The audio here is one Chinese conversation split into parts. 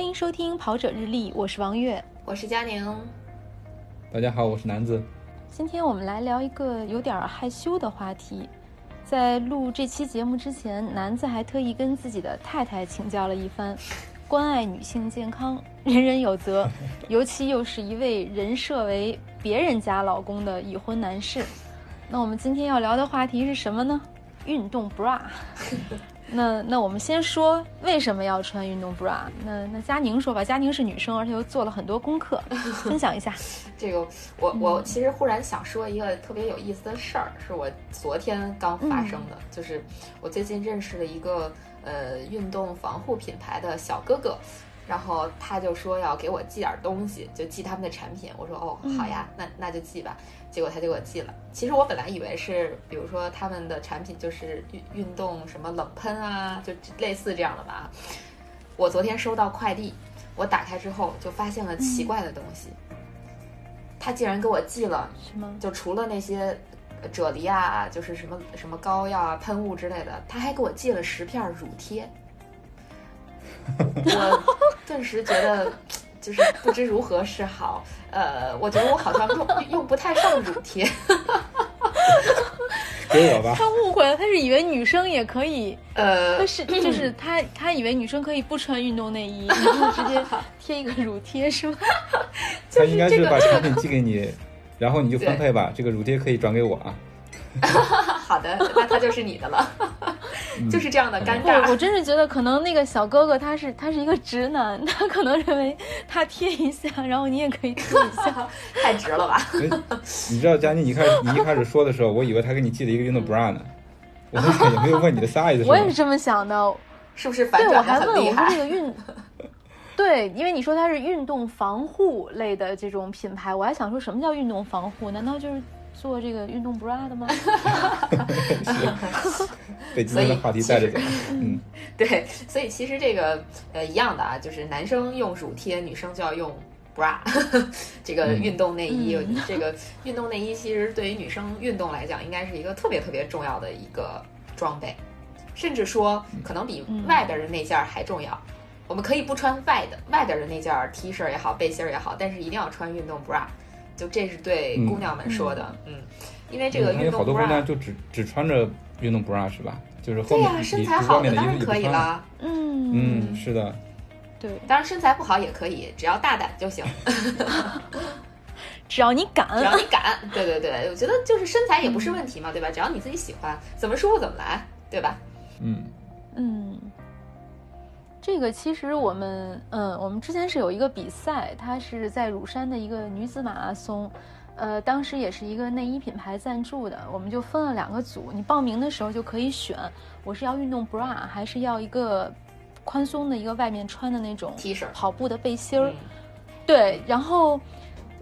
欢迎收听《跑者日历》，我是王悦，我是佳宁。大家好，我是南子。今天我们来聊一个有点害羞的话题。在录这期节目之前，南子还特意跟自己的太太请教了一番，关爱女性健康，人人有责，尤其又是一位人设为别人家老公的已婚男士。那我们今天要聊的话题是什么呢？运动 bra。那那我们先说为什么要穿运动 bra？那那佳宁说吧，佳宁是女生，而且又做了很多功课，分享一下。这个我我其实忽然想说一个特别有意思的事儿，是我昨天刚发生的，就是我最近认识了一个呃运动防护品牌的小哥哥。然后他就说要给我寄点东西，就寄他们的产品。我说哦，好呀，那那就寄吧。结果他就给我寄了。其实我本来以为是，比如说他们的产品就是运运动什么冷喷啊，就类似这样的吧。我昨天收到快递，我打开之后就发现了奇怪的东西。他竟然给我寄了什么？就除了那些啫喱啊，就是什么什么膏药啊、喷雾之类的，他还给我寄了十片乳贴。我顿时觉得，就是不知如何是好。呃，我觉得我好像用用不太上乳贴。给我吧。他误会了，他是以为女生也可以。呃，他是就是他他以为女生可以不穿运动内衣，然后直接贴一个乳贴，是吗？他应该是把产品寄给你，然后你就分配吧。这个乳贴可以转给我啊。好的，那他就是你的了，就是这样的尴尬。我真是觉得可能那个小哥哥他是他是一个直男，他可能认为他贴一下，然后你也可以贴一下，太直了吧？你知道佳妮，你开始你一开始说的时候，我以为他给你寄了一个运动 bra 呢，我也没有问你的 size。我也是这么想的，是不是反转我还问我说这个运，对，因为你说它是运动防护类的这种品牌，我还想说什么叫运动防护？难道就是？做这个运动 bra 的吗？被今天的话题带着走。嗯，对，所以其实这个呃一样的啊，就是男生用乳贴，女生就要用 bra。这个运动内衣，这个运动内衣其实对于女生运动来讲，应该是一个特别特别重要的一个装备，甚至说可能比外边的那件还重要。我们可以不穿外的外边的那件 T 恤也好，背心也好，但是一定要穿运动 bra。就这是对姑娘们说的，嗯，因为这个运动 bra，好多姑娘就只只穿着运动 bra 是吧？就是后面身材好的当然可以了，嗯嗯，是的，对，当然身材不好也可以，只要大胆就行，只要你敢，只要你敢，对对对，我觉得就是身材也不是问题嘛，对吧？只要你自己喜欢，怎么舒服怎么来，对吧？嗯嗯。这个其实我们，嗯，我们之前是有一个比赛，它是在乳山的一个女子马拉松，呃，当时也是一个内衣品牌赞助的，我们就分了两个组，你报名的时候就可以选，我是要运动 bra 还是要一个宽松的一个外面穿的那种 T 恤跑步的背心儿，对，然后。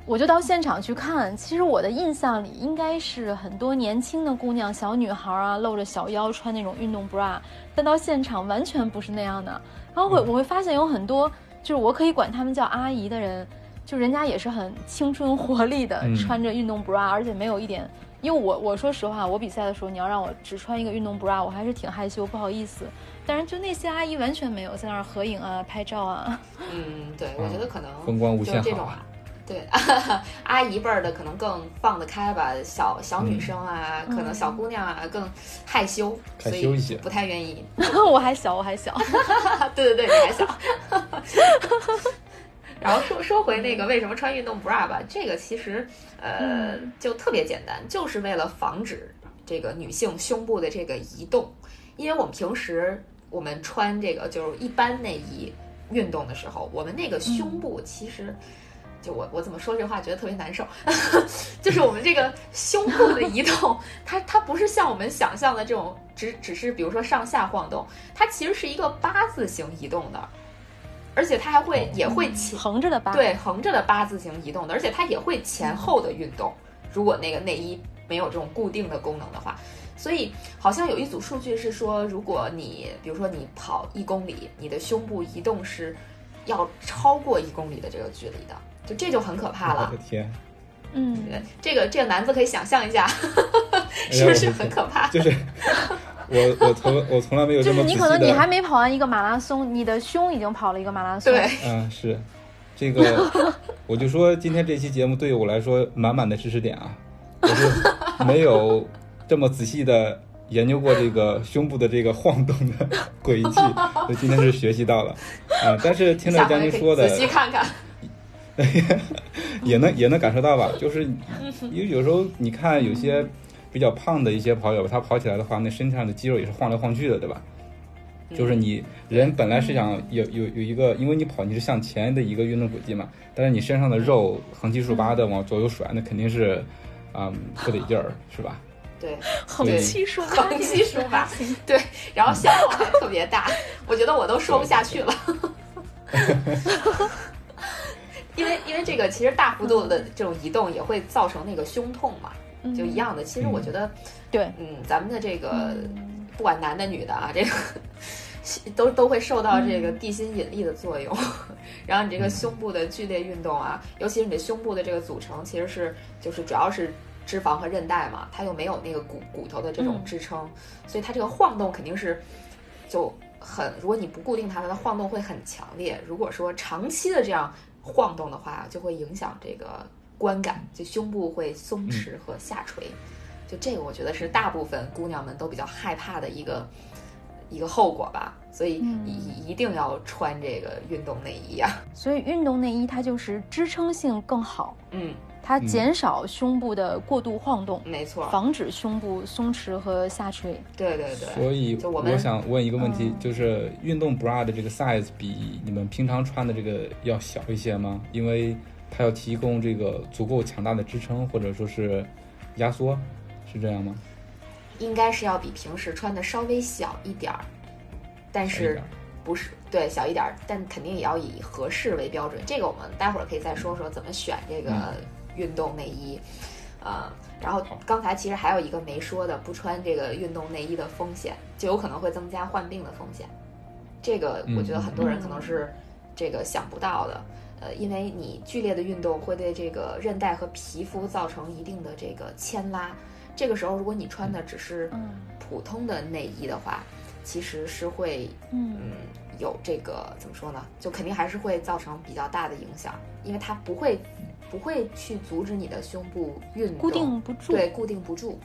我就到现场去看，其实我的印象里应该是很多年轻的姑娘、小女孩啊，露着小腰穿那种运动 bra，但到现场完全不是那样的。然后会我会发现有很多，就是我可以管他们叫阿姨的人，就人家也是很青春活力的，穿着运动 bra，而且没有一点，因为我我说实话，我比赛的时候你要让我只穿一个运动 bra，我还是挺害羞不好意思。但是就那些阿姨完全没有在那儿合影啊、拍照啊。嗯，对，我觉得可能风光无限好。对，阿姨辈儿的可能更放得开吧，小小女生啊，可能小姑娘啊更害羞，害羞一些，不太愿意。我还小，我还小。对对对，你还小。然后说说回那个为什么穿运动 bra 吧，这个其实呃就特别简单，就是为了防止这个女性胸部的这个移动，因为我们平时我们穿这个就是一般内衣运动的时候，我们那个胸部其实。就我我怎么说这话觉得特别难受，就是我们这个胸部的移动，它它不是像我们想象的这种只只是比如说上下晃动，它其实是一个八字形移动的，而且它还会也会前横着的八对横着的八字形移动的，而且它也会前后的运动。如果那个内衣没有这种固定的功能的话，所以好像有一组数据是说，如果你比如说你跑一公里，你的胸部移动是要超过一公里的这个距离的。就这就很可怕了，我的天，嗯，这个这个男子可以想象一下，是不是很可怕？就是我我从我从来没有就是你可能你还，没跑完一个马拉松，你的胸已经跑了一个马拉松。对，嗯，是这个，我就说今天这期节目对于我来说满满的知识点啊，我就没有这么仔细的研究过这个胸部的这个晃动的 轨迹，所以今天是学习到了啊。但是听着下回可以江宁说的仔，细看看。也能也能感受到吧，就是因为有时候你看有些比较胖的一些跑友，他跑起来的话，那身上的肌肉也是晃来晃去的，对吧？就是你人本来是想有有有一个，因为你跑你是向前的一个运动轨迹嘛，但是你身上的肉横七竖八的往左右甩，那肯定是啊、不得劲儿，是吧？对，横七竖八，横七竖八，对，然后消耗还特别大，我觉得我都说不下去了。因为因为这个其实大幅度的这种移动也会造成那个胸痛嘛，就一样的。其实我觉得，对，嗯，咱们的这个不管男的女的啊，这个都都会受到这个地心引力的作用。然后你这个胸部的剧烈运动啊，尤其是你的胸部的这个组成，其实是就是主要是脂肪和韧带嘛，它又没有那个骨骨头的这种嗯支撑，所以它这个晃动肯定是就很，如果你不固定它，它的晃动会很强烈。如果说长期的这样晃动的话，就会影响这个观感，就胸部会松弛和下垂。就这个，我觉得是大部分姑娘们都比较害怕的一个一个后果吧。所以一一定要穿这个运动内衣啊。所以运动内衣它就是支撑性更好，嗯，它减少胸部的过度晃动，没错，防止胸部松弛和下垂。对对对。所以我们我想问一个问题，嗯就是运动 bra 的这个 size 比你们平常穿的这个要小一些吗？因为它要提供这个足够强大的支撑，或者说是压缩，是这样吗？应该是要比平时穿的稍微小一点儿，但是不是对小一点儿，但肯定也要以合适为标准。这个我们待会儿可以再说说怎么选这个运动内衣，啊、然后刚才其实还有一个没说的，不穿这个运动内衣的风险，就有可能会增加患病的风险。这个我觉得很多人可能是这个想不到的。呃，因为你剧烈的运动会对这个韧带和皮肤造成一定的这个牵拉，这个时候如果你穿的只是嗯普通的内衣的话，其实是会嗯嗯有这个怎么说呢？就肯定还是会造成比较大的影响，因为它不会不会去阻止你的胸部运动，固定不住，对固定不住，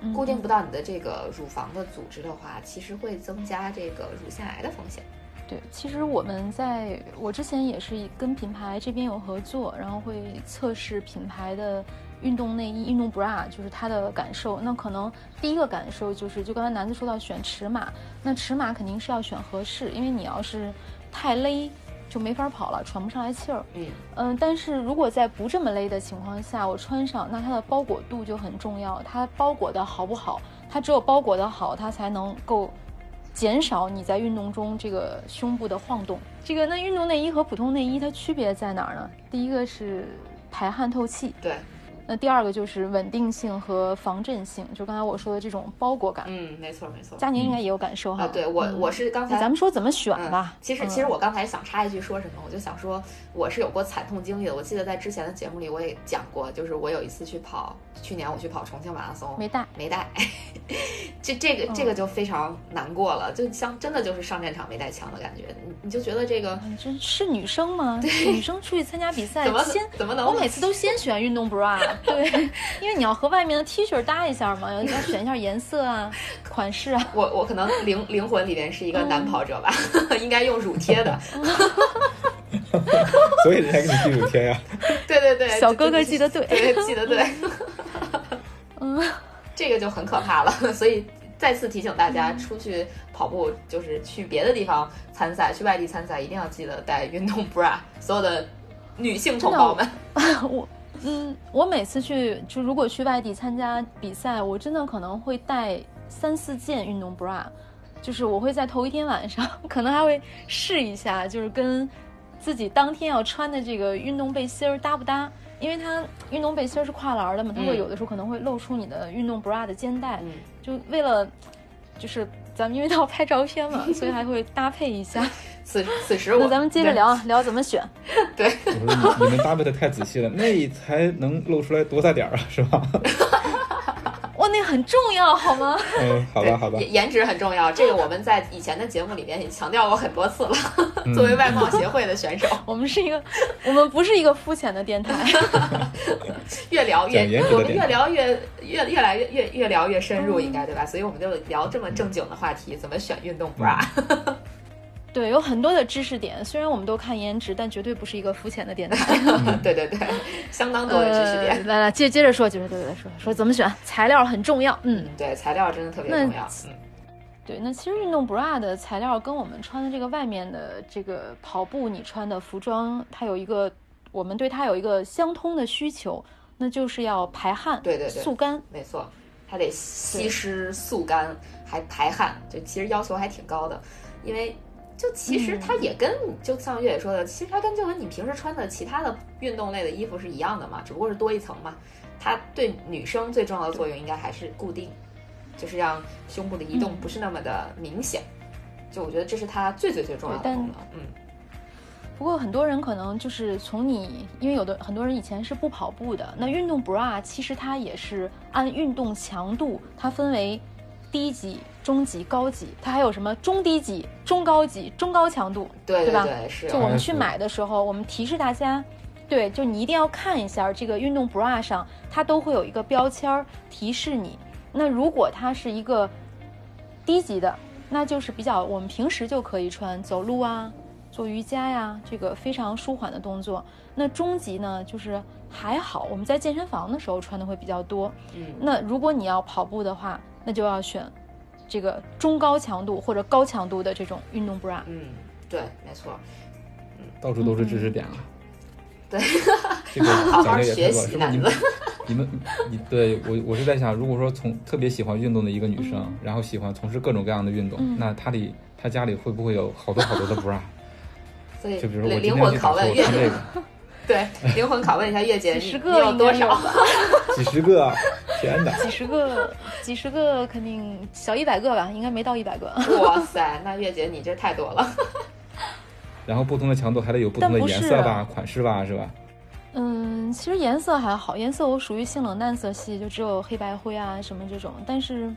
嗯固定不到你的这个乳房的组织的话，其实会增加这个乳腺癌的风险。对，其实我们在我之前也是跟品牌这边有合作，然后会测试品牌的运动内衣、运动 bra，就是它的感受。那可能第一个感受就是，就刚才南子说到选尺码，那尺码肯定是要选合适，因为你要是太勒就没法跑了，喘不上来气儿。嗯嗯，但是如果在不这么勒的情况下，我穿上，那它的包裹度就很重要。它包裹的好不好？它只有包裹的好，它才能够减少你在运动中这个胸部的晃动。这个那运动内衣和普通内衣它区别在哪儿呢？第一个是排汗透气，对，那第二个就是稳定性和防震性，就刚才我说的这种包裹感。嗯，没错没错。佳宁应该也有感受哈。啊，对我嗯我是刚才那咱们说怎么选嗯吧。其实，嗯其实我刚才想插一句说什么，我就想说，我是有过惨痛经历的。我记得在之前的节目里我也讲过，就是我有一次去跑，去年我去跑重庆马拉松，没带。没带，这这个这个就非常难过了，就像真的就是上战场没带枪的感觉。你你就觉得这个这是女生吗？女生出去参加比赛怎么先怎么能我每次都先选运动 bra，对，因为你要和外面的 T 恤搭一下嘛，要要选一下颜色啊、款式啊。我我可能灵灵魂里面是一个嗯男跑者吧，应该用乳贴的。所以人家给你寄乳贴呀。对对对，小哥哥记得对对记得对，嗯，这个就很可怕了。所以再次提醒大家，出去跑步就是去别的地方参赛，去外地参赛，一定要记得带运动 bra。所有的女性同胞们，我嗯，我每次去就如果去外地参加比赛，我真的可能会带三四件运动 bra，就是我会在头一天晚上可能还会试一下，就是跟自己当天要穿的这个运动背心儿搭不搭。因为它运动背心儿是跨栏儿的嘛，它会嗯有的时候可能会露出你的运动 bra 的肩带，嗯，就为了，就是咱们因为都要拍照片嘛，所以还会搭配一下。此此时我那咱们接着聊啊，聊怎么选。对。我说你你们搭配的太仔细了，那才能露出来多大点儿啊，是吧？哇，那很很重要，好吗？嗯，好吧，好吧。颜颜值很重要，这个我们在以前的节目里面也强调过很多次了。作为外貌协会的选手，我们是一个，我们不是一个肤浅的电台。越聊越，我们越聊越越越来越越越聊越深入，应该对吧？所以我们就聊这么正经的话题，怎么选运动 bra。对，有很多的知识点。虽然我们都看颜值，但绝对不是一个肤浅的电台。对对对，相当多的知识点。来来，接接着说，接着对对说说怎么选材料很重要。嗯，对，材料真的特别重要。嗯，对，那其实运动 bra 的材料跟我们穿的这个外面的这个跑步你穿的服装，它有一个我们对它有一个相通的需求，那就是要排汗，对对对，速干，没错，它得吸湿速干，还排汗，就其实要求还挺高的，因为。就其实它也跟就像月野说的，其实它跟就跟你平时穿的其他的运动类的衣服是一样的嘛，只不过是多一层嘛。它对女生最重要的作用应该还是固定，就是让胸部的移动不是那么的明显。就我觉得这是它最最最重要的功能。嗯。不过很多人可能就是从你，因为有的很多人以前是不跑步的，那运动 bra 其实它也是按运动强度，它分为低级。中级、高级，它还有什么中低级、中高级、中高强度，对对吧？是。就我们去买的时候，我们提示大家，对，就你一定要看一下这个运动 bra 上，它都会有一个标签儿提示你。那如果它是一个低级的，那就是比较我们平时就可以穿，走路啊、做瑜伽呀，这个非常舒缓的动作。那中级呢，就是还好，我们在健身房的时候穿的会比较多。嗯。那如果你要跑步的话，那就要选。这个中高强度或者高强度的这种运动 bra，嗯，对，没错，嗯，到处都是知识点啊。对，这个 好好学习，你们，你们，你对我，我是在想，如果说从特别喜欢运动的一个女生，然后喜欢从事各种各样的运动，那她里她家里会不会有好多好多的 bra？所以，就比如我灵魂拷问穿这个。对，灵魂拷问一下月姐，几十个有多少？几十个，天哪！几十个，几十个，肯定小一百个吧，应该没到一百个。哇 塞，那月姐你这太多了。然后不同的强度还得有不同的颜色吧、款式吧，是吧？嗯，其实颜色还好，颜色我属于性冷淡色系，就只有黑白灰啊什么这种，但是。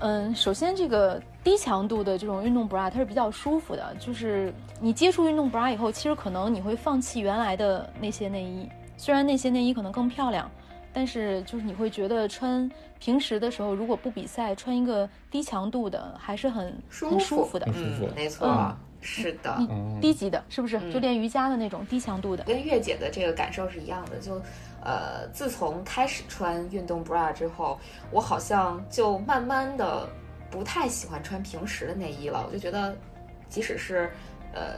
嗯，首先这个低强度的这种运动 bra 它是比较舒服的，就是你接触运动 bra 以后，其实可能你会放弃原来的那些内衣，虽然那些内衣可能更漂亮，但是就是你会觉得穿平时的时候，如果不比赛，穿一个低强度的还是很很舒服的，嗯，没错，是的，低级的，是不是？就练瑜伽的那种低强度的，跟月姐的这个感受是一样的，就。呃，自从开始穿运动 bra 之后，我好像就慢慢的不太喜欢穿平时的内衣了。我就觉得，即使是呃，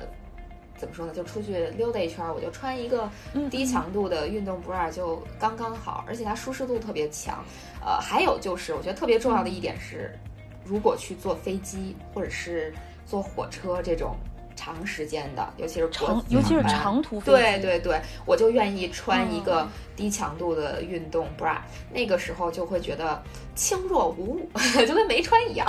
怎么说呢，就出去溜达一圈，我就穿一个低强度的运动 bra 就刚刚好，而且它舒适度特别强。呃，还有就是，我觉得特别重要的一点是，如果去坐飞机或者是坐火车这种。长时间的，尤其是长，尤其是长途飞机，对对对，我就愿意穿一个低强度的运动 bra，那个时候就会觉得轻若无物，就跟没穿一样，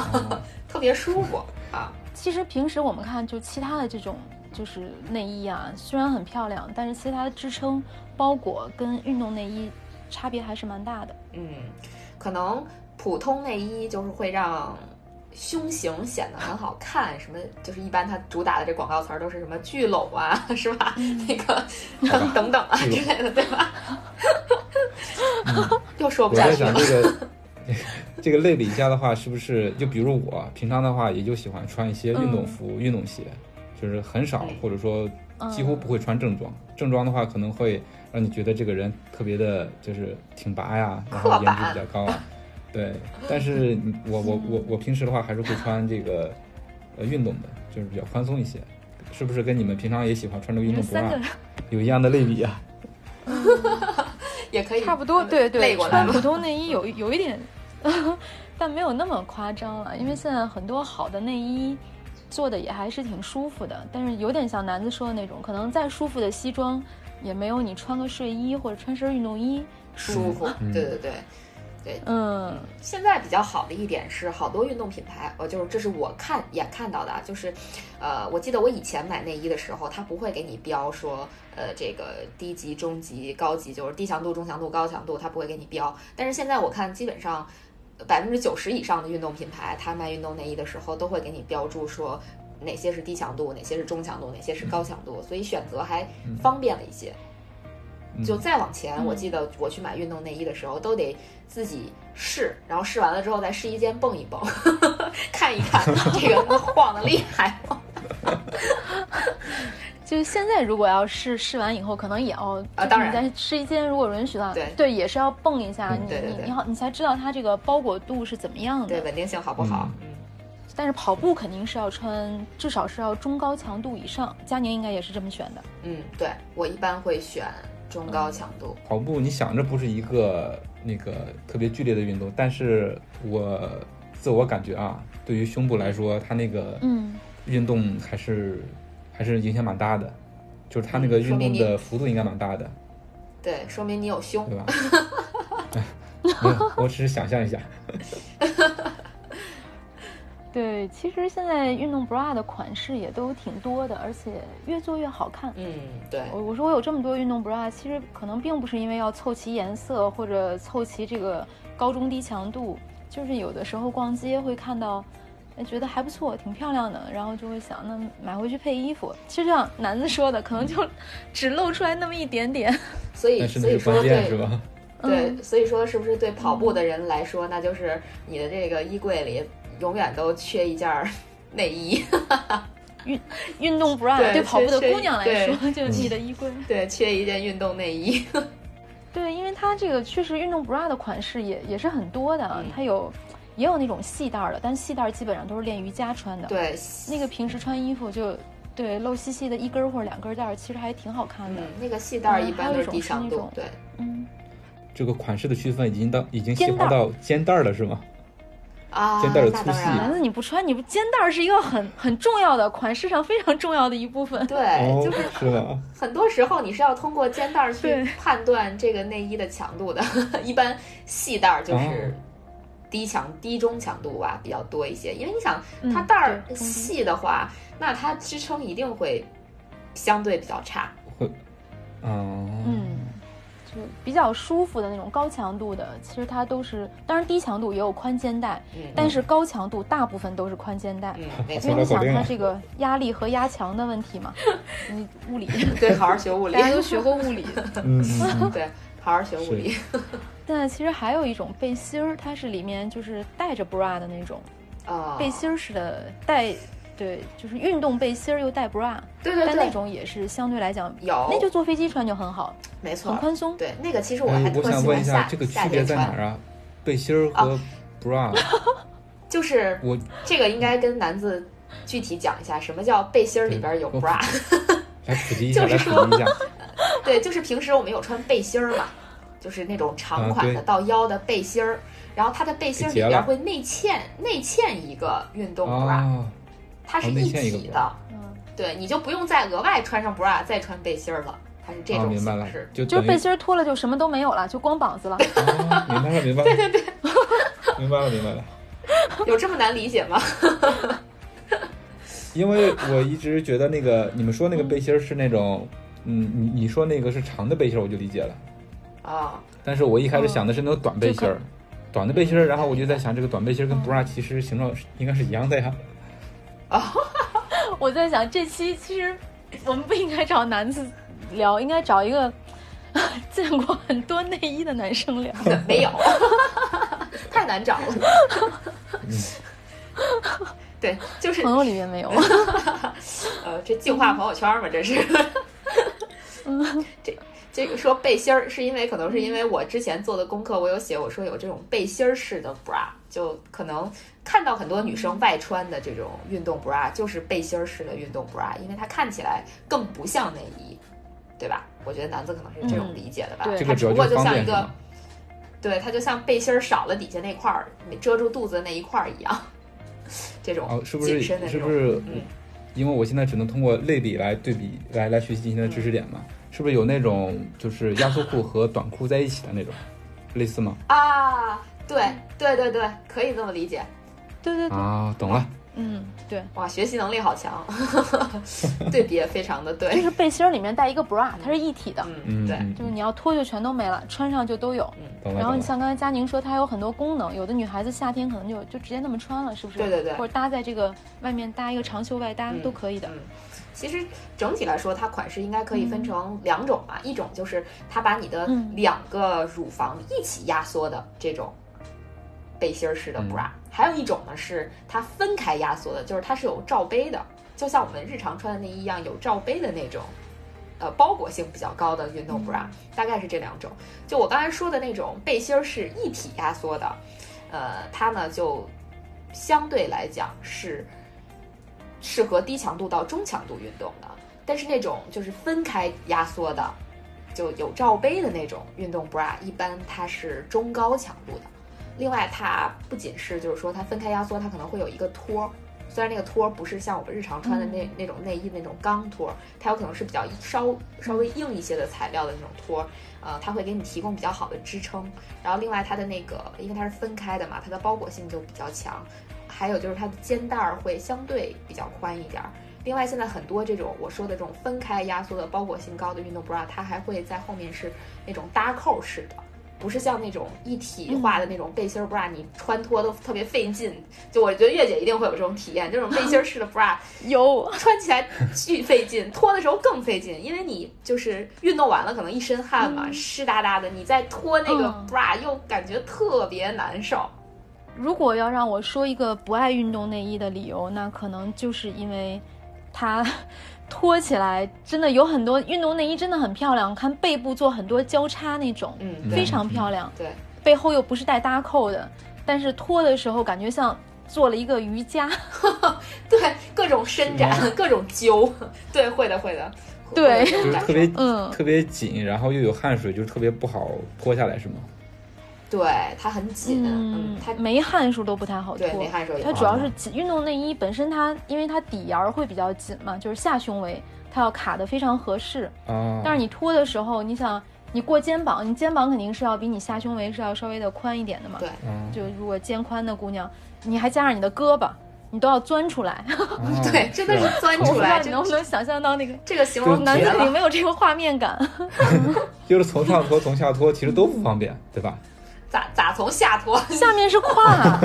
特别舒服啊。其实平时我们看，就其他的这种就是内衣啊，虽然很漂亮，但是其实它的支撑包裹跟运动内衣差别还是蛮大的。嗯，可能普通内衣就是会让。胸型显得很好看，什么就是一般它主打的这广告词儿都是什么聚拢啊，是吧？那个等 等等啊之类的，对吧？又说不下去了。我在想这个 这个类比一下的话，是不是就比如我平常的话，也就喜欢穿一些运动服、运动鞋，就是很少或者说几乎不会穿正装。正装的话，可能会让你觉得这个人特别的，就是挺拔呀，然后颜值比较高。对，但是我我我我平时的话还是会穿这个，呃，运动的，就是比较宽松一些，是不是跟你们平常也喜欢穿这个运动服啊？有一样的类比啊？也可以差不多，对对，穿普通内衣有有一点，但没有那么夸张了，因为现在很多好的内衣做的也还是挺舒服的，但是有点像南子说的那种，可能再舒服的西装也没有你穿个睡衣或者穿身运动衣舒服。对对对。对，嗯，现在比较好的一点是，好多运动品牌，呃，就是这是我看眼看到的，就是，呃，我记得我以前买内衣的时候，它不会给你标说，呃，这个低级、中级、高级，就是低强度、中强度、高强度，它不会给你标。但是现在我看，基本上百分之九十以上的运动品牌，它卖运动内衣的时候都会给你标注说哪些是低强度，哪些是中强度，哪些是高强度，所以选择还方便了一些。就再往前，我记得我去买运动内衣的时候，都得自己试，然后试完了之后在试衣间蹦一蹦，看一看这个晃的厉害吗？就是现在，如果要试试完以后，可能也要啊，当然在试衣间如果允许的话，对对，也是要蹦一下，你你你好，你才知道它这个包裹度是怎么样的，对，稳定性好不好？嗯。但是跑步肯定是要穿，至少是要中高强度以上。佳宁应该也是这么选的。嗯，对我一般会选中高强度。跑步你想着不是一个那个特别剧烈的运动，但是我自我感觉啊，对于胸部来说，它那个嗯运动还是。还是影响蛮大的，就是它那个运动的幅度应该蛮大的。对，说明你有胸，对吧？我只是想象一下。对，其实现在运动 bra 的款式也都挺多的，而且越做越好看。嗯，对。我我说我有这么多运动 bra，其实可能并不是因为要凑齐颜色或者凑齐这个高中低强度，就是有的时候逛街会看到。觉得还不错，挺漂亮的，然后就会想，那买回去配衣服。其实就像男子说的，可能就 只露出来那么一点点。所以，所以说对，吧？对，所以说是不是对跑步的人来说，那就是你的这个衣柜里永远都缺一件 内衣。运运动 bra 对跑步的姑娘来说，就是你的衣柜。对，缺一件运动内衣。对，因为它这个确实运动 bra 的款式也也是很多的，它有。也有那种细带的，但细带基本上都是练瑜伽穿的。对，那个平时穿衣服就对露细细的一根或者两根带，其实还挺好看的。那个细带一般都是低强度。对，嗯，这个款式的区分已经到已经细化到肩带了，是吗？啊，肩带的粗细。男子你不穿，你不肩带是一个很很重要的款式上非常重要的一部分。对，就是是吧？很多时候你是要通过肩带去判断这个内衣的强度的，一般细带就是。低强、低中强度吧比较多一些，因为你想它带儿细的话，那它支撑一定会相对比较差。会，嗯嗯，就比较舒服的那种高强度的，其实它都是，当然低强度也有宽肩带，但是高强度大部分都是宽肩带。嗯，因为你想它这个压力和压强的问题嘛，你物理。对，好好学物理，大家都学过物理。嗯，对。好好学物理。现在 其实还有一种背心儿，它是里面就是带着 bra 的那种，啊，背心儿似的带，对，就是运动背心儿又带 bra，对对对，但那种也是相对来讲有，那就坐飞机穿就很好，没错，很宽松。对，那个其实我还特喜欢。我想问一下，这个区别在哪儿啊？背心儿和 bra，就是我这个应该跟男子具体讲一下，什么叫背心儿里边有 bra？来普及一下，来普及一下。对，就是平时我们有穿背心儿嘛，就是那种长款的到腰的背心儿，然后它的背心里边会内嵌内嵌一个运动 bra，它是一体的。嗯，对，你就不用再额外穿上 bra 再穿背心儿了，它是这种形式。就就背心儿脱了就什么都没有了，就光膀子了。明白了，明白了。对对对，明白了，明白了。有这么难理解吗？因为我一直觉得那个你们说那个背心儿是那种。嗯，你你说那个是长的背心儿，我就理解了。啊，但是我一开始想的是那种短背心儿，短的背心儿，然后我就在想，这个短背心儿跟 bra 其实形状应该是一样的呀。啊，我在想这期其实我们不应该找男子聊，应该找一个 见过很多内衣的男生聊。没有，太难找了。对，就是朋友里面没有。呃，这净化朋友圈嘛，这是。嗯，这这个说背心儿，是因为可能是因为我之前做的功课，我有写，我说有这种背心儿式的 bra，就可能看到很多女生外穿的这种运动 bra，就是背心儿式的运动 bra，因为它看起来更不像内衣，对吧？我觉得男子可能是这种理解的吧。对，它只不过就像一个，对，它就像背心儿少了底下那块儿遮住肚子的那一块儿一样。这种哦，是不是是不是？嗯，因为我现在只能通过类比来对比，来来学习今天的知识点嘛。是不是有那种就是压缩裤和短裤在一起的那种，类似吗？啊，对对对对，可以这么理解。对对对啊，懂了。嗯，对，哇，学习能力好强，对比也非常的对。就是背心儿里面带一个 bra，它是一体的，嗯，对，就是你要脱就全都没了，穿上就都有。嗯，然后你像刚才佳宁说，它有很多功能，有的女孩子夏天可能就就直接那么穿了，是不是？对对对。或者搭在这个外面搭一个长袖外搭都可以的。嗯，其实整体来说，它款式应该可以分成两种吧，一种就是它把你的两个乳房一起压缩的这种。背心式的 bra，还有一种呢是它分开压缩的，就是它是有罩杯的，就像我们日常穿的内衣一样有罩杯的那种，呃，包裹性比较高的运动 bra，大概是这两种。就我刚才说的那种背心是一体压缩的，呃，它呢就相对来讲是适合低强度到中强度运动的，但是那种就是分开压缩的，就有罩杯的那种运动 bra，一般它是中高强度的。另外，它不仅是就是说它分开压缩，它可能会有一个托，虽然那个托不是像我们日常穿的那那种内衣那种钢托，它有可能是比较稍稍微硬一些的材料的那种托，呃，它会给你提供比较好的支撑。然后另外它的那个，因为它是分开的嘛，它的包裹性就比较强。还有就是它的肩带儿会相对比较宽一点。另外，现在很多这种我说的这种分开压缩的包裹性高的运动 bra，它还会在后面是那种搭扣式的。不是像那种一体化的那种背心 bra，你穿脱都特别费劲。就我觉得月姐一定会有这种体验，这种背心式的 bra 有穿起来巨费劲，脱的时候更费劲，因为你就是运动完了可能一身汗嘛，湿哒哒的，你再脱那个 bra 又感觉特别难受。如果要让我说一个不爱运动内衣的理由，那可能就是因为它。脱起来真的有很多运动内衣，真的很漂亮。看背部做很多交叉那种，嗯，非常漂亮。对，背后又不是带搭扣的，但是脱的时候感觉像做了一个瑜伽。对，各种伸展，各种揪。对，会的，会的。对，就是特别嗯特别紧，然后又有汗水，就是特别不好脱下来，是吗？对，它很紧，嗯，它没汗数都不太好脱。对，没汗数。它主要是紧，运动内衣本身它因为它底沿会比较紧嘛，就是下胸围它要卡的非常合适。嗯。但是你脱的时候，你想你过肩膀，你肩膀肯定是要比你下胸围是要稍微的宽一点的嘛。对。就如果肩宽的姑娘，你还加上你的胳膊，你都要钻出来。对，真的是钻出来。你能不能想象到那个这个形容？男的肯定没有这个画面感。就是从上脱从下脱，其实都不方便，对吧？咋咋从下脱？下面是胯，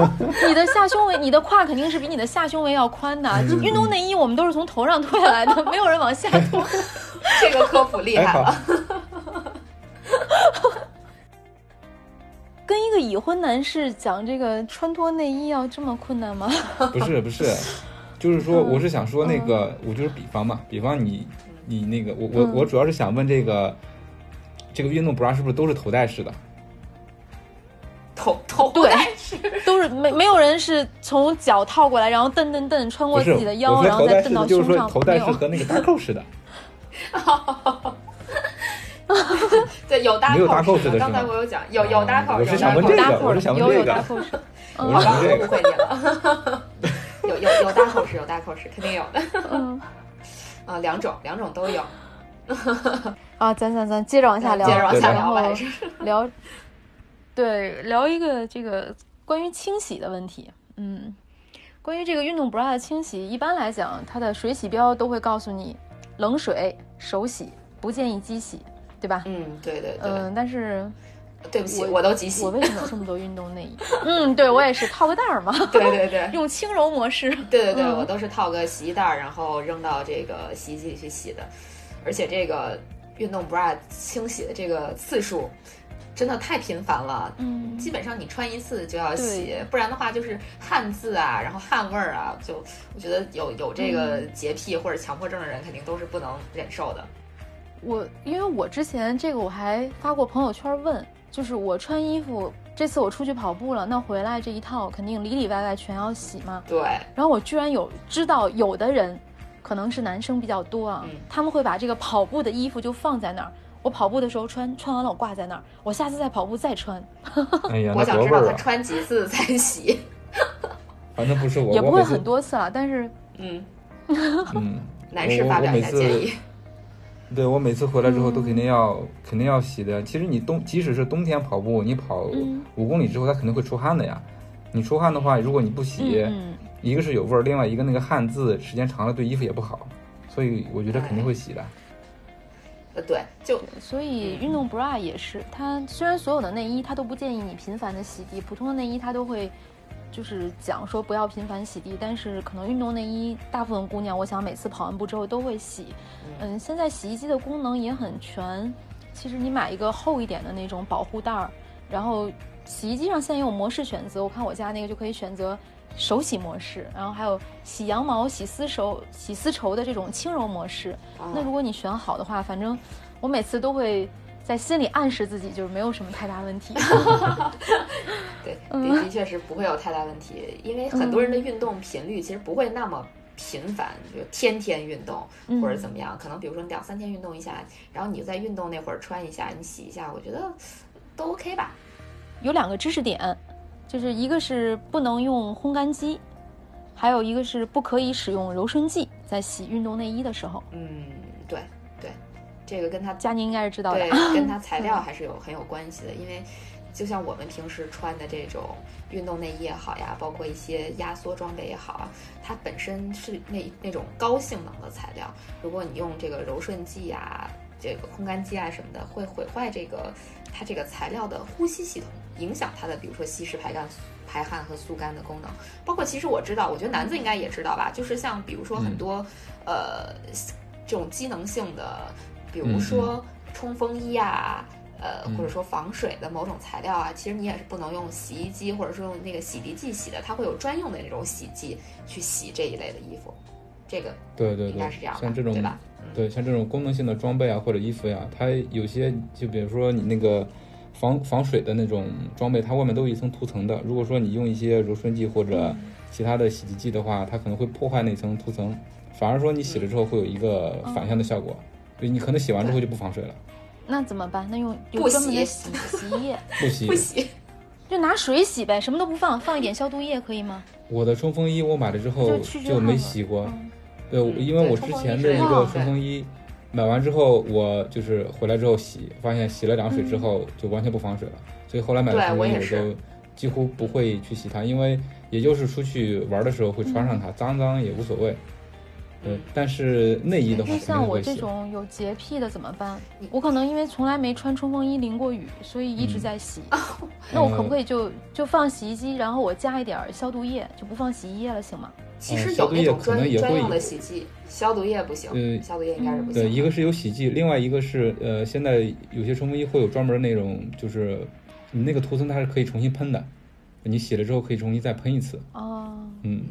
你的下胸围，你的胯肯定是比你的下胸围要宽的。运动内衣我们都是从头上脱下来的，没有人往下脱。这个科普厉害了。跟一个已婚男士讲这个穿脱内衣要这么困难吗？不是不是，就是说我是想说那个，我就是比方嘛，比方你你那个，我我我主要是想问这个这个运动 bra 是不是都是头戴式的？头头对，都是没没有人是从脚套过来，然后蹬蹬蹬穿过自己的腰，然后再蹬到胸上。头戴式和那个搭扣式的。对，有搭扣式的。刚才我有讲，有有搭扣，我是想问这个，我是想问这个。我误会你了。有有有搭扣式，有搭扣式，肯定有的。嗯，啊，两种，两种都有。啊，咱咱咱接着往下聊，接着往下聊吧，聊。对，聊一个这个关于清洗的问题。嗯，关于这个运动 bra 的清洗，一般来讲，它的水洗标都会告诉你冷水手洗，不建议机洗，对吧？嗯，对对对。嗯，但是对不起，我都机洗。我为什么有 这么多运动内衣？嗯，对我也是套个袋儿嘛。对对对，用轻柔模式。对对对，我都是套个洗衣袋儿，然后扔到这个洗衣机里去洗的。而且这个运动 bra 清洗的这个次数。真的太频繁了，嗯，基本上你穿一次就要洗，不然的话就是汗渍啊，然后汗味儿啊，就我觉得有有这个洁癖或者强迫症的人肯定都是不能忍受的。我因为我之前这个我还发过朋友圈问，就是我穿衣服，这次我出去跑步了，那回来这一套肯定里里外外全要洗嘛。对。然后我居然有知道有的人，可能是男生比较多啊，他们会把这个跑步的衣服就放在那儿。我跑步的时候穿，穿完了我挂在那儿，我下次再跑步再穿。哎呀，我想知道他穿几次才洗。反正不是我，也不会很多次了，但是嗯嗯，男士发表一下建议。对我每次回来之后都肯定要肯定要洗的。其实你冬即使是冬天跑步，你跑五公里之后，它肯定会出汗的呀。你出汗的话，如果你不洗，一个是有味儿，另外一个那个汗渍时间长了对衣服也不好，所以我觉得肯定会洗的。呃，对，就所以运动 bra 也是，它虽然所有的内衣它都不建议你频繁的洗涤，普通的内衣它都会就是讲说不要频繁洗涤，但是可能运动内衣大部分姑娘，我想每次跑完步之后都会洗。嗯，现在洗衣机的功能也很全，其实你买一个厚一点的那种保护袋儿，然后洗衣机上现在也有模式选择，我看我家那个就可以选择手洗模式，然后还有洗羊毛、洗丝绸、洗丝绸的这种轻柔模式。那如果你选好的话，反正我每次都会在心里暗示自己，就是没有什么太大问题。对，的的确是不会有太大问题，因为很多人的运动频率其实不会那么频繁，就天天运动或者怎么样，可能比如说你两三天运动一下，然后你在运动那会儿穿一下，你洗一下，我觉得都 OK 吧。有两个知识点，就是一个是不能用烘干机，还有一个是不可以使用柔顺剂在洗运动内衣的时候。嗯，对对，这个跟它佳宁应该是知道的对，，跟它材料还是有很有关系的，因为就像我们平时穿的这种运动内衣也好呀，包括一些压缩装备也好啊，它本身是那那种高性能的材料，如果你用这个柔顺剂呀、这个烘干机啊什么的，会毁坏这个它这个材料的呼吸系统，影响它的比如说吸湿排干。排汗和速干的功能，包括其实我知道，我觉得男子应该也知道吧，就是像比如说很多、呃这种机能性的，比如说冲锋衣啊，呃嗯或者说防水的某种材料啊，其实你也是不能用洗衣机或者说用那个洗涤剂洗的，它会有专用的那种洗剂去洗这一类的衣服，这个对对对应该是这样吧，像这种对吧？对，像这种功能性的装备啊或者衣服呀、它有些就比如说你那个防防水的那种装备，它外面都有一层涂层的。如果说你用一些柔顺剂或者其他的洗涤剂的话，它可能会破坏那层涂层，反而说你洗了之后会有一个反向的效果，对你可能洗完之后就不防水了，那怎么办？那用有不专门的洗。洗洗衣液，不洗。不。洗，就拿水洗呗，什么都不放，放一点消毒液可以吗？我的冲锋衣我买了之后就没洗过，嗯对，因为我之前的一个冲锋衣买完之后，我就是回来之后洗，发现洗了凉水之后就完全不防水了，所以后来买的对冲锋衣我都几乎不会去洗它，因为也就是出去玩的时候会穿上它，脏脏也无所谓。对，但是内衣的话那像我。这种有洁癖的怎么办？我可能因为从来没穿冲锋衣淋过雨，所以一直在洗。那我可不可以就就放洗衣机，然后我加一点儿消毒液，就不放洗衣液了，行吗？其实消毒液有那种专可能也会专用的洗剂，消毒液不行，呃消毒液应该是不行对，一个是有洗剂，另外一个是呃，现在有些冲锋衣会有专门那种，就是你那个涂层它是可以重新喷的，你洗了之后可以重新再喷一次。哦，嗯，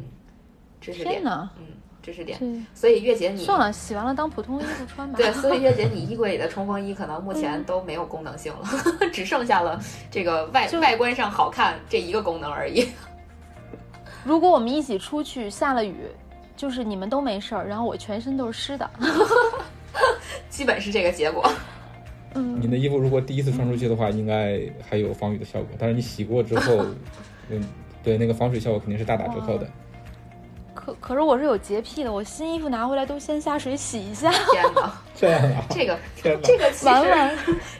知识点呢，嗯，知识点。所以月姐你算了，洗完了当普通衣服穿吧。对，所以月姐，你衣柜里的冲锋衣可能目前嗯都没有功能性了，只剩下了这个外外观上好看这一个功能而已。如果我们一起出去下了雨，就是你们都没事儿，然后我全身都是湿的。基本是这个结果。嗯，你的衣服如果第一次穿出去的话，应该还有防雨的效果，但是你洗过之后，嗯，对，那个防水效果肯定是大打折扣的。可可是我是有洁癖的，我新衣服拿回来都先下水洗一下。天哪，这样啊，这个天！这个其实完了，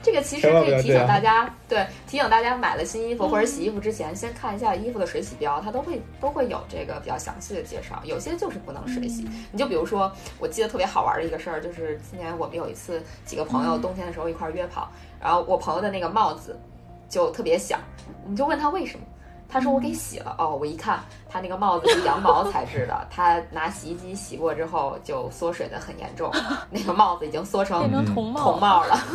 这个其实 可以提醒大家，对，提醒大家买了新衣服或者洗衣服之前，先看一下衣服的水洗标，它都会都会有这个比较详细的介绍。有些就是不能水洗，你就比如说，我记得特别好玩的一个事儿，就是今年我们有一次几个朋友冬天的时候一块儿约跑，然后我朋友的那个帽子就特别小，我们就问他为什么。他说我给洗了哦，我一看他那个帽子是羊毛材质的，他拿洗衣机洗过之后就缩水的很严重，那个帽子已经缩成。铜帽了。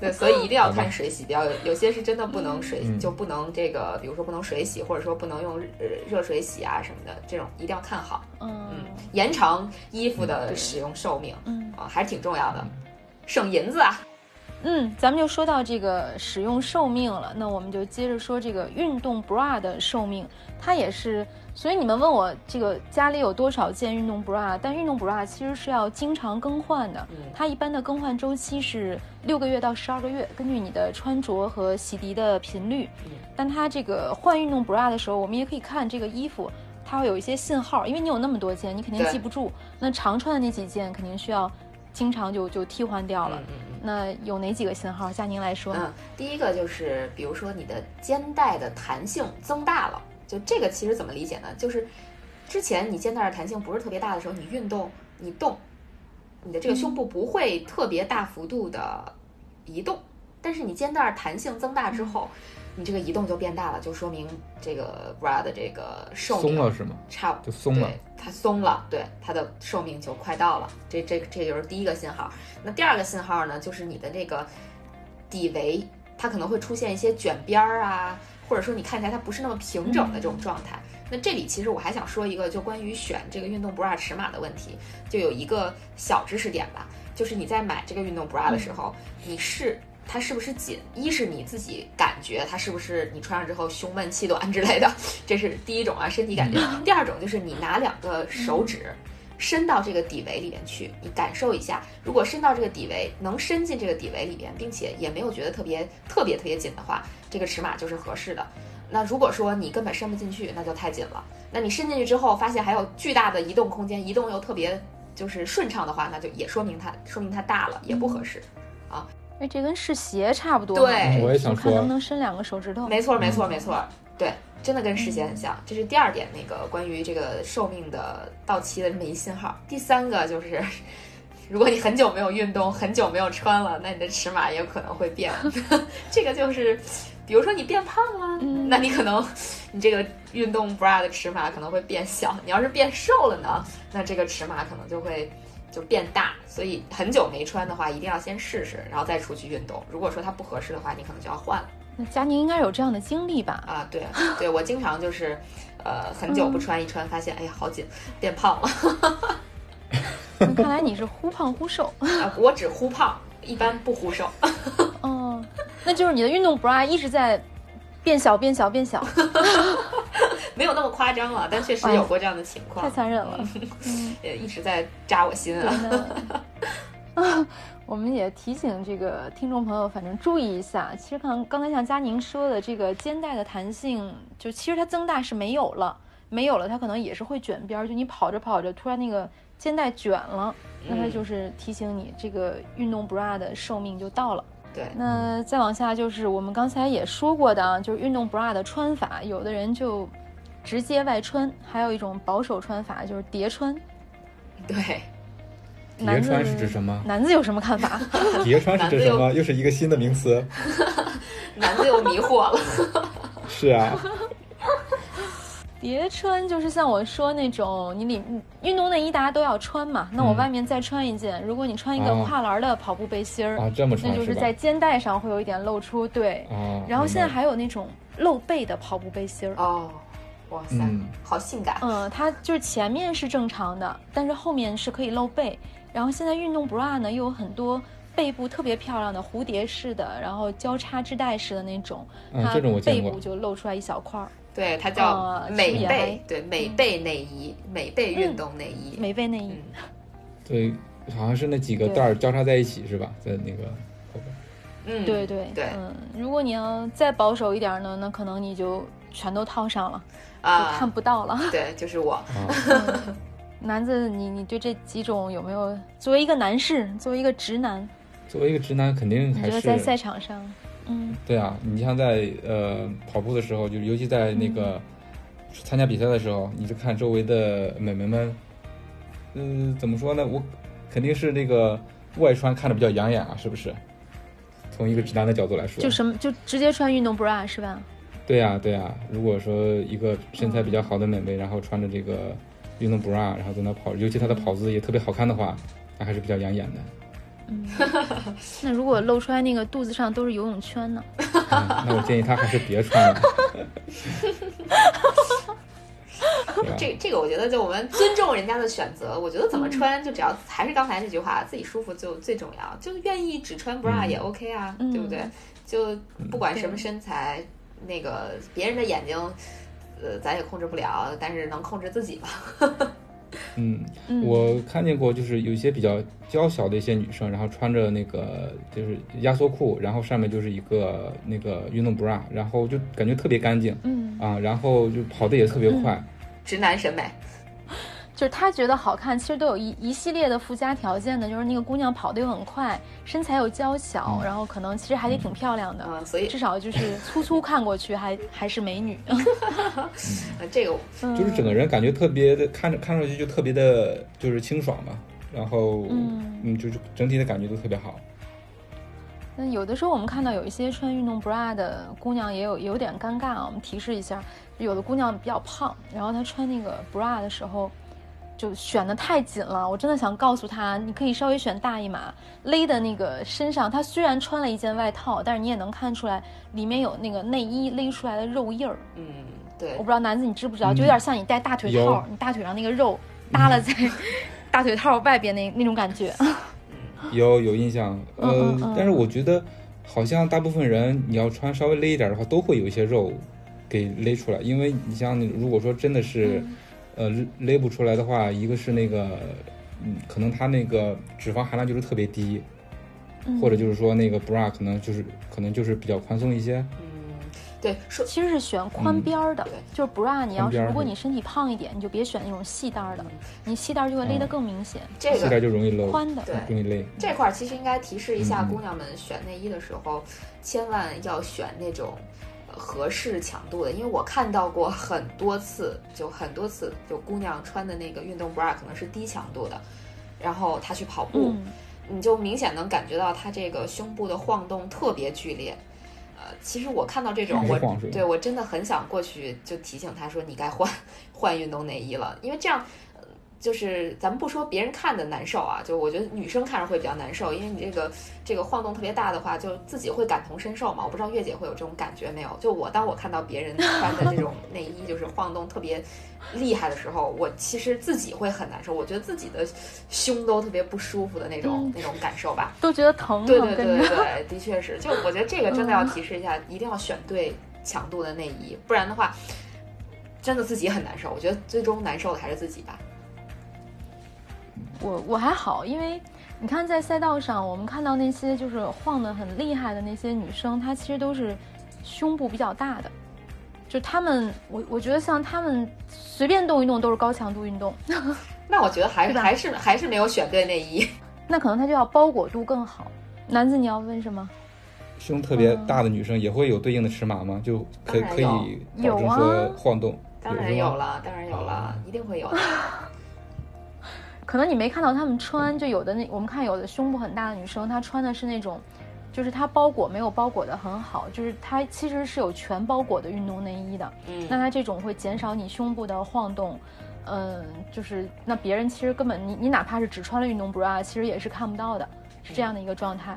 对，所以一定要看水洗标，有有些是真的不能水，嗯就不能这个，比如说不能水洗，或者说不能用热热水洗啊什么的，这种一定要看好，嗯延长衣服的使用寿命嗯啊，还是挺重要的，省银子啊。嗯，咱们就说到这个使用寿命了，那我们就接着说这个运动 bra 的寿命，它也是。所以你们问我这个家里有多少件运动 bra，但运动 bra 其实是要经常更换的，嗯它一般的更换周期是六个月到十二个月，根据你的穿着和洗涤的频率。但它这个换运动 bra 的时候，我们也可以看这个衣服，它会有一些信号，因为你有那么多件，你肯定记不住。那常穿的那几件肯定需要经常就就替换掉了。嗯嗯那有哪几个信号？佳宁来说。嗯，第一个就是比如说你的肩带的弹性增大了，就这个其实怎么理解呢？就是之前你肩带的弹性不是特别大的时候，你运动你动，你的这个胸部不会特别大幅度的移动，但是你肩带弹性增大之后，你这个移动就变大了，就说明这个 bra 的这个寿命松了是吗？差不就松了，它松了，对它的寿命就快到了。这这这就是第一个信号。那第二个信号呢，就是你的这个底围，它可能会出现一些卷边儿啊，或者说你看起来它不是那么平整的这种状态。那这里其实我还想说一个，就关于选这个运动 bra 尺码的问题，就有一个小知识点吧，就是你在买这个运动 bra 的时候，你是它是不是紧？一是你自己感觉它是不是你穿上之后胸闷气短之类的，这是第一种啊，身体感觉。第二种就是你拿两个手指伸到这个底围里面去，你感受一下，如果伸到这个底围，能伸进这个底围里边，并且也没有觉得特别特别特别紧的话，这个尺码就是合适的。那如果说你根本伸不进去，那就太紧了。那你伸进去之后，发现还有巨大的移动空间，移动又特别就是顺畅的话，那就也说明它说明它大了，也不合适。哎，这跟试鞋差不多。对嗯我也想说看能不能伸两个手指头。没错，没错，没错，对，真的跟试鞋很像。这是第二点，那个关于这个寿命的到期的这么一信号。第三个就是，如果你很久没有运动，很久没有穿了，那你的尺码也可能会变。这个就是，比如说你变胖了，嗯那你可能你这个运动 bra 的尺码可能会变小。你要是变瘦了呢，那这个尺码可能就会。就变大，所以很久没穿的话，一定要先试试，然后再出去运动。如果说它不合适的话，你可能就要换了。那佳宁应该有这样的经历吧？啊，对 对，我经常就是，呃，很久不穿，一穿发现，哎呀，好紧，变胖了。那看来你是忽胖忽瘦。啊，我只忽胖，一般不忽瘦。哦，那就是你的运动 bra 一直在变小、变小、变小，没有那么夸张了，但确实有过这样的情况。太残忍了。也一直在扎我心啊。我们也提醒这个听众朋友，反正注意一下。其实刚刚才像佳宁说的，这个肩带的弹性，就其实它增大是没有了，没有了，它可能也是会卷边儿。就你跑着跑着，突然那个肩带卷了，那它就是提醒你这个运动 bra 的寿命就到了。对，那再往下就是我们刚才也说过的啊，就是运动 bra 的穿法，有的人就直接外穿，还有一种保守穿法就是叠穿。对，叠穿是指什么？男子有什么看法？叠穿是指什么？又是一个新的名词。男子又迷惑了。是啊，叠穿就是像我说那种，你里运动内衣大家都要穿嘛，那我外面再穿一件。如果你穿一个哦跨栏的跑步背心儿，啊，这么穿？那就是在肩带上会有一点露出，对。啊，然后现在还有那种露背的跑步背心儿，哦，哇塞，嗯好性感。嗯，它就是前面是正常的，但是后面是可以露背。然后现在运动 bra 呢，又有很多背部特别漂亮的蝴蝶式的，然后交叉织带式的那种，它嗯这种我见过背部就露出来一小块儿，对，它叫呃美背，对，美背内衣，美背运动内衣。美背内衣。嗯对，好像是那几个对带儿交叉在一起是吧？在那个后边。嗯，对对对嗯，如果你要再保守一点呢，那可能你就全都套上了，就啊看，不到了。对，就是我。啊，男子，你你对这几种有没有？作为一个男士，作为一个直男，作为一个直男，肯定还是在赛场上，嗯对啊。你像在呃跑步的时候，就是尤其在那个参加比赛的时候，你就看周围的美眉们，嗯、怎么说呢？我肯定是那个外穿看着比较养眼啊，是不是？从一个直男的角度来说，就什么就直接穿运动 bra 是吧？对呀、对呀、如果说一个身材比较好的美眉，然后穿着这个运动 bra，然后在那跑，尤其她的跑姿也特别好看的话，那还是比较养眼的。嗯 那如果露出来那个肚子上都是游泳圈呢？嗯 那我建议她还是别穿了。这这个我觉得就我们尊重人家的选择，我觉得怎么穿就只要还是刚才那句话，自己舒服就最重要。就愿意只穿 bra 嗯也 OK 啊，嗯对不对？就不管什么身材，那个别人的眼睛，呃，咱也控制不了，但是能控制自己吧。嗯，嗯，我看见过，就是有一些比较娇小的一些女生，然后穿着那个就是压缩裤，然后上面就是一个那个运动 bra，然后就感觉特别干净嗯，啊，然后就跑的也特别快。直男审美，就是他觉得好看，其实都有一一系列的附加条件的，就是那个姑娘跑得又很快，身材又娇小，然后可能其实还得挺漂亮的，嗯，所以至少就是粗粗看过去还 还是美女。呃这个 就是整个人感觉特别的，看着看上去就特别的，就是清爽嘛。然后，嗯嗯，就是整体的感觉都特别好。那有的时候我们看到有一些穿运动 bra 的姑娘也有有点尴尬啊，我们提示一下，有的姑娘比较胖，然后她穿那个 bra 的时候就选的太紧了，我真的想告诉他，你可以稍微选大一码，勒的那个身上，他虽然穿了一件外套，但是你也能看出来里面有那个内衣勒出来的肉印儿。嗯，对我不，知道男子你知不知道，就有点像你戴大腿套有，你大腿上那个肉耷拉在 大腿套外边那那种感觉。有有印象，呃，嗯嗯嗯但是我觉得好像大部分人你要穿稍微勒一点的话，都会有一些肉给勒出来，因为你像如果说真的是、呃勒勒不出来的话，一个是那个嗯，可能它那个脂肪含量就是特别低，嗯或者就是说那个 bra 可能就是可能就是比较宽松一些，嗯，对，说其实是选宽边儿的，对就是 bra，你要是如果你身体胖一点，你就别选那种细带儿的，你细带儿就会勒得更明显。这个细带就容易勒，宽的，对容易勒。这块儿其实应该提示一下嗯姑娘们选内衣的时候，千万要选那种呃合适强度的，因为我看到过很多次，就很多次，就姑娘穿的那个运动 bra 可能是低强度的，然后她去跑步，嗯，你就明显能感觉到她这个胸部的晃动特别剧烈。呃，其实我看到这种，我对我真的很想过去就提醒她说，你该换 换运动内衣了，因为这样。呃就是咱们不说别人看的难受啊，就我觉得女生看着会比较难受，因为你这个这个晃动特别大的话，就自己会感同身受嘛。我不知道月姐会有这种感觉没有？就我当我看到别人穿的这种 内衣就是晃动特别厉害的时候，我其实自己会很难受，我觉得自己的胸都特别不舒服的那种、嗯那种感受吧。都觉得疼啊，对对对。对对，的确是。就我觉得这个真的要提示一下，一定要选对强度的内衣，不然的话，真的自己很难受。我觉得最终难受的还是自己吧。我我还好，因为你看在赛道上，我们看到那些就是晃得很厉害的那些女生，她其实都是胸部比较大的，就她们，我我觉得像她们随便动一动都是高强度运动，那我觉得还是还是还是没有选对内衣。那可能她就要包裹度更好。男子，你要问什么？胸特别大的女生也会有对应的尺码吗？就可以可以保证说晃动？当然有了，当然有了，一定会有的。可能你没看到他们穿，就有的那我们看有的胸部很大的女生，她穿的是那种，就是她包裹没有包裹的很好，就是她其实是有全包裹的运动内衣的。嗯，那它这种会减少你胸部的晃动，嗯，就是那别人其实根本你你哪怕是只穿了运动 bra，其实也是看不到的，是这样的一个状态。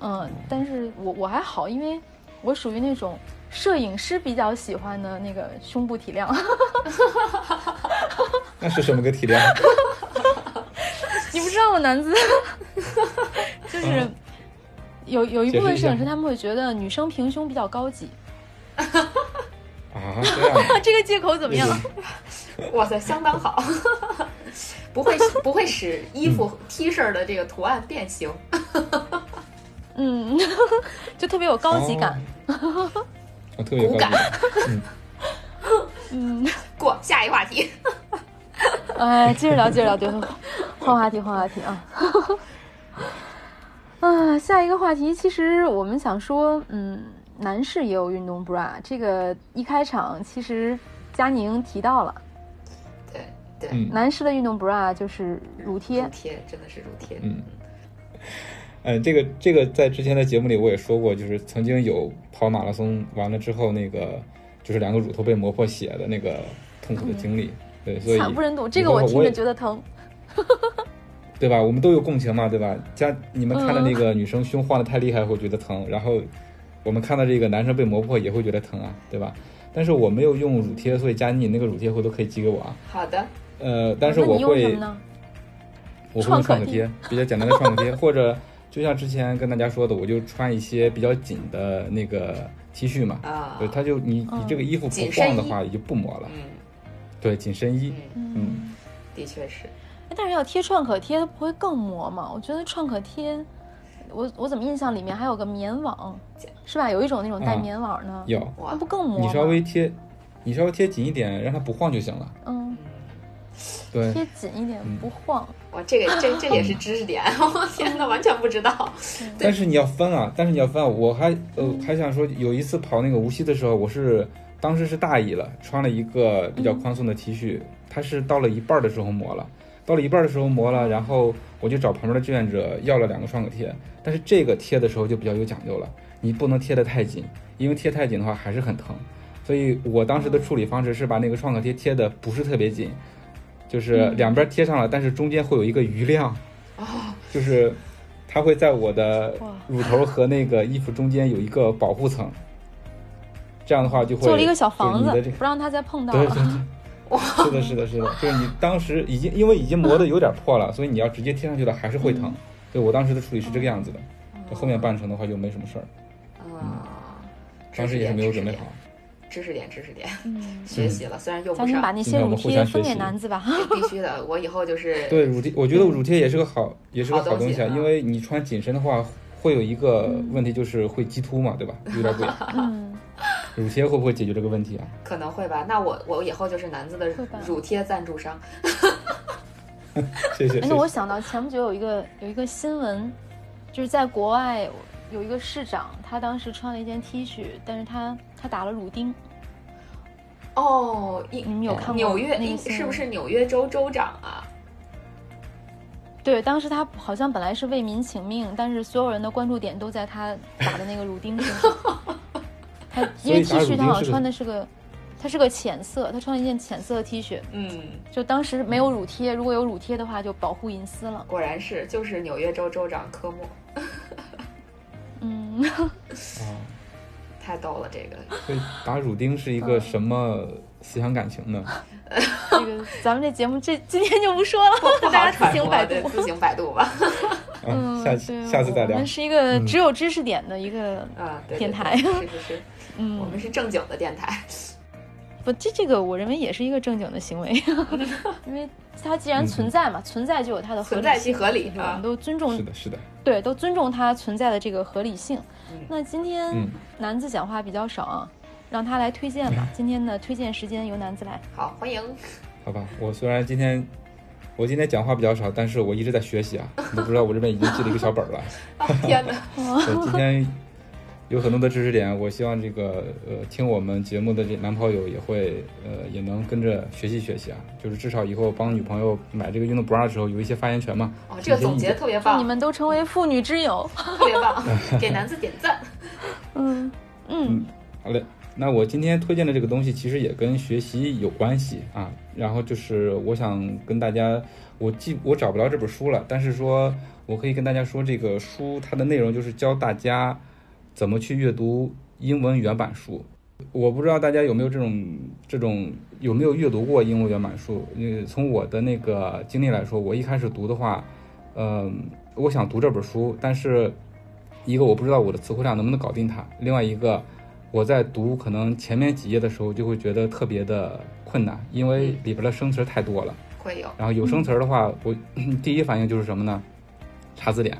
嗯，但是我我还好，因为我属于那种摄影师比较喜欢的那个胸部体量。那是什么个体量？你不知道吗，男子？就是嗯有有一部分摄影师他们会觉得女生平胸比较高级，啊，这样啊这个借口怎么样？哇塞，相当好，不会不会使衣服 T 恤的这个图案变形。嗯，就特别有高级感。哦，啊特别有骨感高级。嗯，嗯。过下一话题。哎，接着聊，接着聊，对，换话题，换话题啊！啊，下一个话题，其实我们想说，嗯，男士也有运动 bra，这个一开场其实佳宁提到了，对对，嗯男士的运动 bra 就是乳贴乳，贴真的是乳贴。嗯嗯，这个这个在之前的节目里我也说过，就是曾经有跑马拉松完了之后，那个就是两个乳头被磨破血的那个痛苦的经历。对，所以惨不忍睹。这个我听着以后我也觉得疼。对吧？我们都有共情嘛，对吧？家你们看到嗯那个女生胸晃的太厉害会觉得疼，然后我们看到这个男生被磨破也会觉得疼啊，对吧？但是我没有用乳贴，所以佳妮你那个乳贴回头可以寄给我啊。好的，呃，但是我会？我会用创可贴可，比较简单的创可贴，或者就像之前跟大家说的，我就穿一些比较紧的那个 T 恤嘛，啊，对，它就你你嗯这个衣服不晃的话也就不磨了，嗯对，紧身衣，嗯，嗯，的确是。哎但是要贴创可贴，它不会更磨吗？我觉得创可贴，我我怎么印象里面还有个棉网，是吧？有一种那种带啊棉网的，有哇那不更磨吗？你稍微贴，你稍微贴紧一点，让它不晃就行了。嗯，对，贴紧一点，不晃。哇，这个这这也是知识点，我 天呐，完全不知道。但是你要分啊，但是你要分啊。我还呃还想说，有一次跑那个无锡的时候，我是当时是大意了，穿了一个比较宽松的 T 恤，它是到了一半的时候磨了，到了一半的时候磨了，然后我就找旁边的志愿者要了两个创可贴，但是这个贴的时候就比较有讲究了，你不能贴得太紧，因为贴太紧的话还是很疼。所以我当时的处理方式是把那个创可贴贴的不是特别紧。就是两边贴上了，但是中间会有一个余量，就是它会在我的乳头和那个衣服中间有一个保护层，这样的话就会做了一个小房子，不让它再碰到。对对对，是的，是的，是的，就是你当时已经因为已经磨得有点破了，所以你要直接贴上去的还是会疼。对我当时的处理是这个样子的，后面半程的话就没什么事儿。啊，当时也是没有准备好。知识点，知识点，学习了，虽然用不上。把那些乳贴分给男子吧。必须的，我以后就是 对乳贴，我觉得乳贴也是个好，也是个好东西啊。因为你穿紧身的话，会有一个问题，就是会激突嘛，对吧？有点贵。嗯。乳贴会不会解决这个问题啊？可能会吧。那我我以后就是男子的乳贴赞助商。谢谢。那我想到前不久有一个有一个新闻，就是在国外。有一个市长，他当时穿了一件 T 恤，但是他他打了乳钉。哦，你们有看过纽约？是不是纽约州州长啊？对，当时他好像本来是为民请命，但是所有人的关注点都在他打的那个乳钉身上。他 因为 T 恤他好像穿的是个，他是个浅色，他穿了一件浅色的 T 恤。嗯，就当时没有乳贴，如果有乳贴的话，就保护隐私了。果然是，就是纽约州州长科莫。嗯，啊，太逗了，这个。所以打乳钉是一个什么思想感情呢？这个咱们这节目这今天就不说了，大家自行百度，自行百度吧。嗯，下次下次再聊。我们是一个只有知识点的一个啊电台，是是是，嗯，我们是正经的电台。不，这这个我认为也是一个正经的行为，因为它既然存在嘛，存在就有它的存在即合理，我们都尊重。是的，是的。对，都尊重它存在的这个合理性。那今天男子讲话比较少啊，让他来推荐吧。今天的推荐时间由男子来。好，欢迎。好吧，我虽然今天我今天讲话比较少，但是我一直在学习啊。你都不知道我这边已经记了一个小本了。天哪！今天。有很多的知识点，我希望这个呃听我们节目的这男朋友也会呃也能跟着学习学习啊，就是至少以后帮女朋友买这个运动 bra 的时候有一些发言权嘛。哦，这个总结特别棒，你们都成为妇女之友，特别棒，给男子点赞。嗯嗯，好嘞，那我今天推荐的这个东西其实也跟学习有关系啊，然后就是我想跟大家，我记我找不着这本书了，但是说我可以跟大家说这个书它的内容就是教大家。怎么去阅读英文原版书？我不知道大家有没有这种这种有没有阅读过英文原版书？呃，从我的那个经历来说，我一开始读的话，嗯，我想读这本书，但是一个我不知道我的词汇量能不能搞定它，另外一个我在读可能前面几页的时候就会觉得特别的困难，因为里边的生词太多了。会有。然后有生词的话，我第一反应就是什么呢？查字典，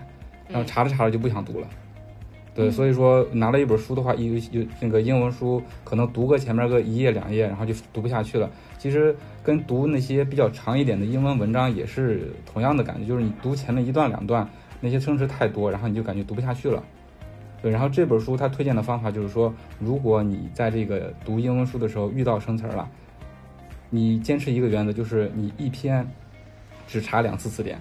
然后查着查着就不想读了。对，所以说拿了一本书的话，有有那个英文书，可能读个前面个一页两页，然后就读不下去了。其实跟读那些比较长一点的英文文章也是同样的感觉，就是你读前面一段两段，那些生词太多，然后你就感觉读不下去了。对，然后这本书它推荐的方法就是说，如果你在这个读英文书的时候遇到生词了，你坚持一个原则，就是你一篇只查两次词典。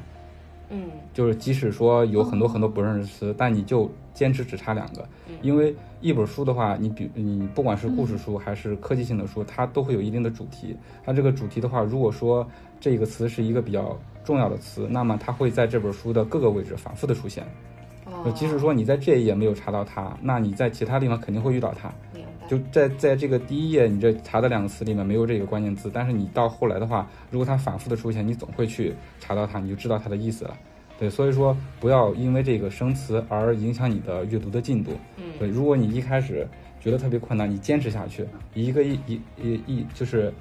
嗯，就是即使说有很多很多不认识词，但你就坚持只查两个，因为一本书的话，你比你不管是故事书还是科技性的书，它都会有一定的主题。它这个主题的话，如果说这个词是一个比较重要的词，那么它会在这本书的各个位置反复的出现。哦，即使说你在这一页没有查到它，那你在其他地方肯定会遇到它。就在在这个第一页你这查的两个词里面没有这个关键字，但是你到后来的话，如果它反复的出现，你总会去查到它，你就知道它的意思了。对，所以说不要因为这个生词而影响你的阅读的进度。嗯，对，如果你一开始觉得特别困难，你坚持下去，一个一一一一就是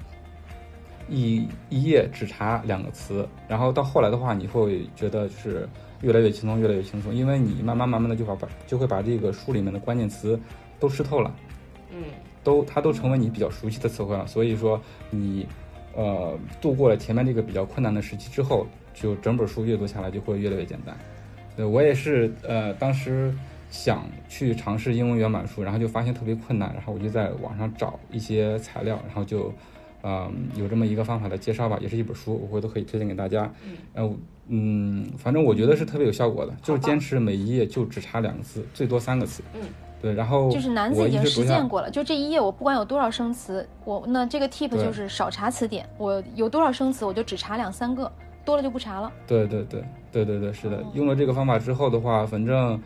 一一页只查两个词，然后到后来的话，你会觉得就是越来越轻松，越来越轻松，因为你慢慢慢慢的就把把就会把这个书里面的关键词都吃透了。嗯，都它都成为你比较熟悉的词汇了，所以说你，呃度过了前面这个比较困难的时期之后，就整本书阅读下来就会越来越简单。对我也是，呃，当时想去尝试英文原版书，然后就发现特别困难，然后我就在网上找一些材料，然后就，嗯、有这么一个方法的介绍吧，也是一本书，我回头可以推荐给大家。嗯呃，嗯，反正我觉得是特别有效果的，就是坚持每一页就只查两个字，最多三个词。嗯，对，然后就是男子已经实践过了，就这一页我不管有多少生词，我那这个 tip 就是少查词典，我有多少生词我就只查两三个，多了就不查了。对对对对对对，是的哦。用了这个方法之后的话，反正，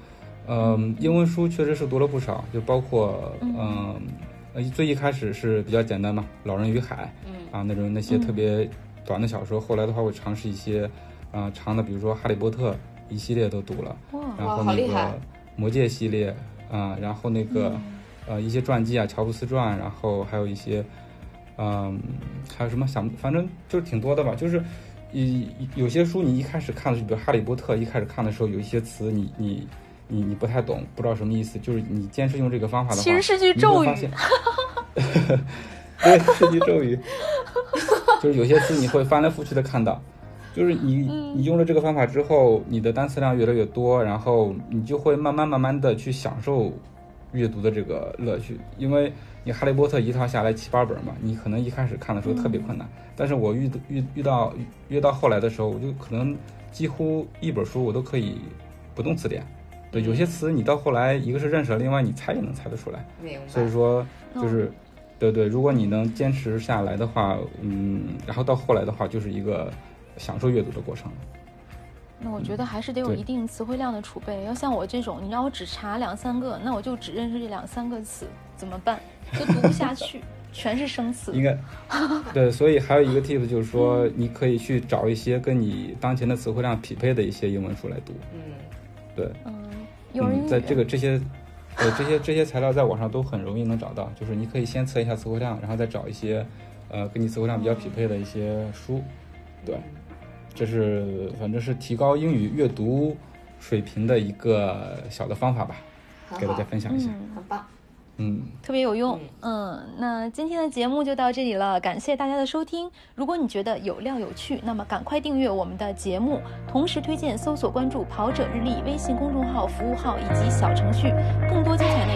嗯、英文书确实是读了不少，就包括嗯、呃最一开始是比较简单嘛，《老人与海》嗯啊那种那些特别短的小说。后来的话，我尝试一些啊、长的，比如说《哈利波特》一系列都读了，哇，然后那个哇好厉害《魔戒》系列啊、然后那个、呃一些传记啊，乔布斯传，然后还有一些嗯、还有什么想，反正就是挺多的吧，就是。一有些书你一开始看的时候，比如《哈利波特》，一开始看的时候有一些词你你你你不太懂，不知道什么意思。就是你坚持用这个方法的话，其实是句你咒语 对，是句咒语。就是有些词你会翻来覆去的看到，就是你嗯你用了这个方法之后，你的单词量越来越多，然后你就会慢慢慢慢的去享受阅读的这个乐趣，因为你《哈利波特》一套下来七八本嘛，你可能一开始看的时候特别困难，但是我遇遇遇到越到后来的时候，我就可能几乎一本书我都可以不动词典。对，有些词你到后来一个是认识了，另外你猜也能猜得出来。所以说嗯就是，对对，如果你能坚持下来的话，嗯，然后到后来的话，就是一个享受阅读的过程。那我觉得还是得有一定词汇量的储备。要像我这种，你让我只查两三个，那我就只认识这两三个词，怎么办？就读不下 去，全是生词。应该，对，所以还有一个 tip 就是说，你可以去找一些跟你当前的词汇量匹配的一些英文书来读。嗯，对，嗯，幼儿嗯，园在这个这些，对，这些这些材料在网上都很容易能找到，就是你可以先测一下词汇量，然后再找一些，呃，跟你词汇量比较匹配的一些书。对，这是反正是提高英语阅读水平的一个小的方法吧，很给大家，分享一下。嗯，很棒。嗯，特别有用。嗯，那今天的节目就到这里了，感谢大家的收听。如果你觉得有料有趣，那么赶快订阅我们的节目，同时推荐搜索关注“跑者日历”微信公众号、服务号以及小程序，更多精彩